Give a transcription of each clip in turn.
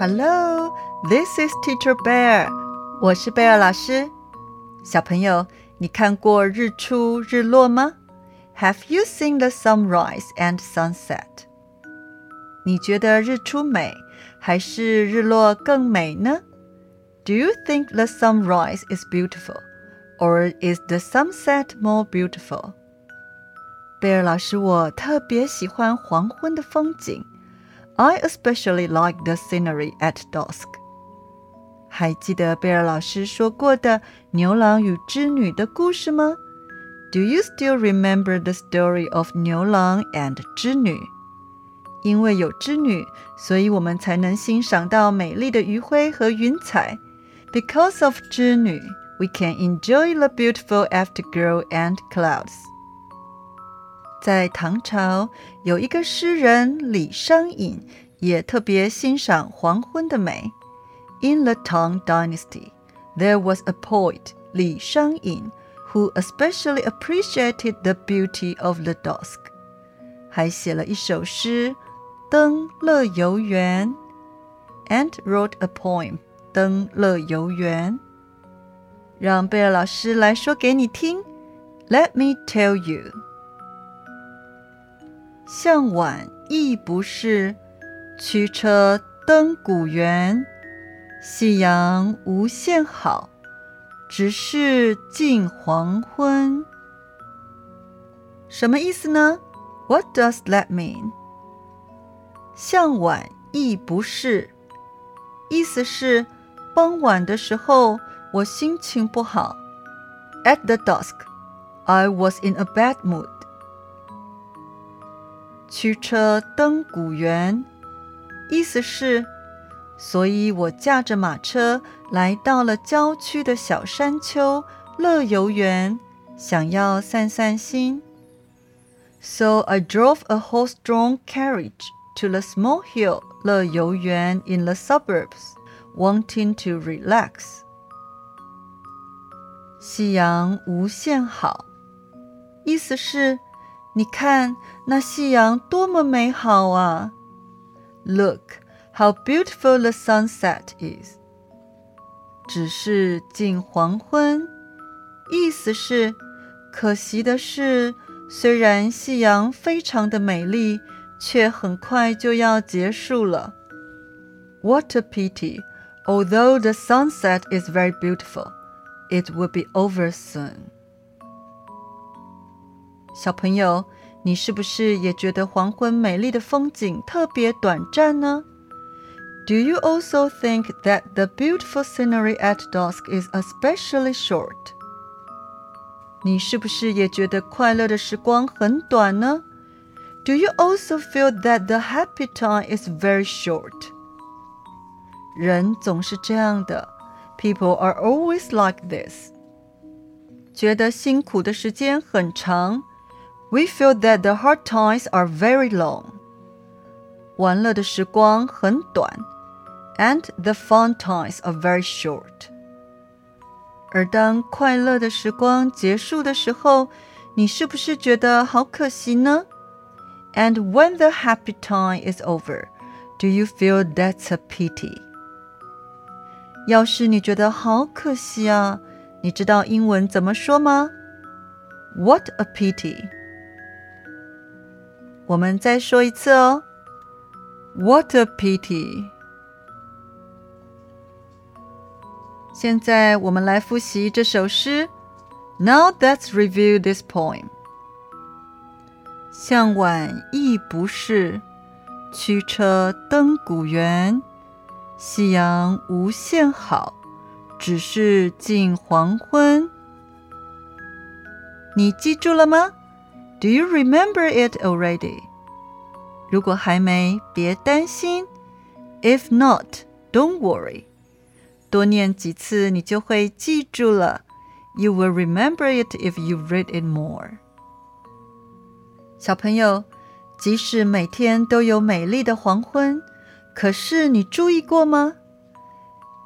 Hello, this is Teacher Bear. 我是贝尔老师。小朋友，你看过日出日落吗？Have you seen the sunrise and sunset? 你觉得日出美，还是日落更美呢？Do you think the sunrise is beautiful, or is the sunset more beautiful? 贝尔老师，我特别喜欢黄昏的风景。 I especially like the scenery at dusk. 还记得贝尔老师说过的牛郎与织女的故事吗？Do you still remember the story of 牛郎 and 织女？因为有织女，所以我们才能欣赏到美丽的余晖和云彩。Because of 织女，we can enjoy the beautiful afterglow and clouds。 在唐朝，有一个诗人李商隐，也特别欣赏黄昏的美。In the Tang Dynasty, there was a poet, Li Shangyin, who especially appreciated the beauty of the dusk. 还写了一首诗登乐游原 and wrote a poem 登乐游原。让贝尔老师来说给你听。Let me tell you， 向晚意不适，驱车登古原。夕阳无限好，只是近黄昏。什么意思呢？What does that mean？向晚意不适，意思是傍晚的时候我心情不好。At the dusk, I was in a bad mood. 驱车登古原，意思是，所以我驾着马车来到了郊区的小山丘乐游原，想要散散心。So I drove a horse-drawn carriage to the small hill Le Youyuan in the suburbs, wanting to relax. 夕阳无限好，意思是，你看那夕阳多么美好啊！Look how beautiful the sunset is. 只是近黄昏，意思是，可惜的是，虽然夕阳非常的美丽。却很快就要结束了。What a pity! Although the sunset is very beautiful, it will be over soon. 小朋友，你是不是也觉得黄昏美丽的风景特别短暂呢？Do you also think that the beautiful scenery at dusk is especially short? 你是不是也觉得快乐的时光很短呢？do you also feel that the happy time is very short? 人总是这样的，People are always like this. 觉得辛苦的时间很长 ，We feel that the hard times are very long. 玩乐的时光很短，And the fun times are very short. 而当快乐的时光结束的时候，你是不是觉得好可惜呢？and when the happy time is over, do you feel that's a pity? 要是你觉得好可惜啊，你知道英文怎么说吗？What a pity！ 我们再说一次哦。What a pity！现在我们来复习这首诗。Now let's review this poem. 向晚意不适，驱车登古原。夕阳无限好，只是近黄昏。你记住了吗 ？Do you remember it already？如果还没，别担心。If not, don't worry。多念几次，你就会记住了。You will remember it if you read it more. 小朋友，即使每天都有美丽的黄昏，可是你注意过吗？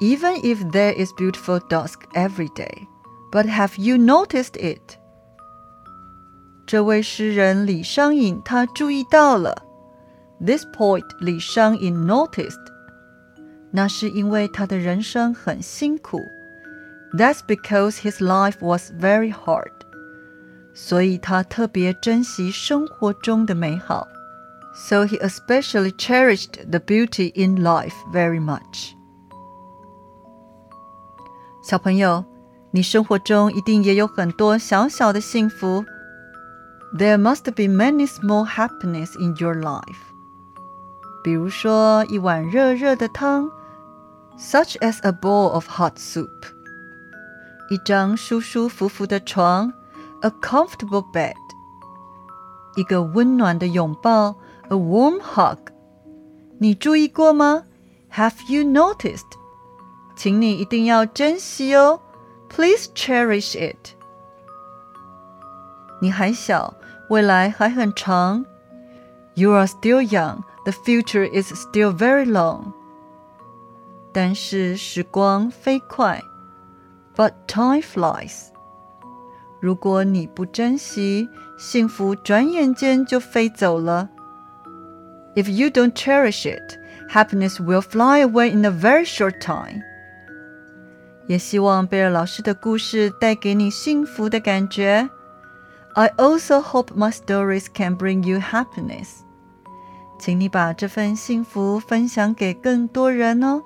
Even if there is beautiful dusk every day, but have you noticed it？ 这位诗人李商隐他注意到了。This poet 李商隐 noticed。 那是因为他的人生很辛苦。That's because his life was very hard. 所以他特别珍惜生活中的美好。So he especially cherished the beauty in life very much. 小朋友，你生活中一定也有很多小小的幸福。 There must be many small happiness in your life. 比如说一碗热热的汤，such as a bowl of hot soup。一张舒舒服服的床，a comfortable bed。一个温暖的拥抱，a warm hug。你注意过吗？Have you noticed？请你一定要珍惜哦，Please cherish it。 你还小，未来还很长。You are still young. The future is still very long. 但是时光飞快，But time flies. 如果你不珍惜，幸福转眼间就飞走了。If you don't cherish it, happiness will fly away in a very short time. 也希望贝尔老师的故事带给你幸福的感觉。 I also hope my stories can bring you happiness. 请你把这份幸福分享给更多人哦。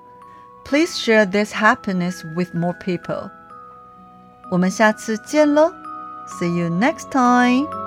Please share this happiness with more people. 我们下次见喽，See you next time.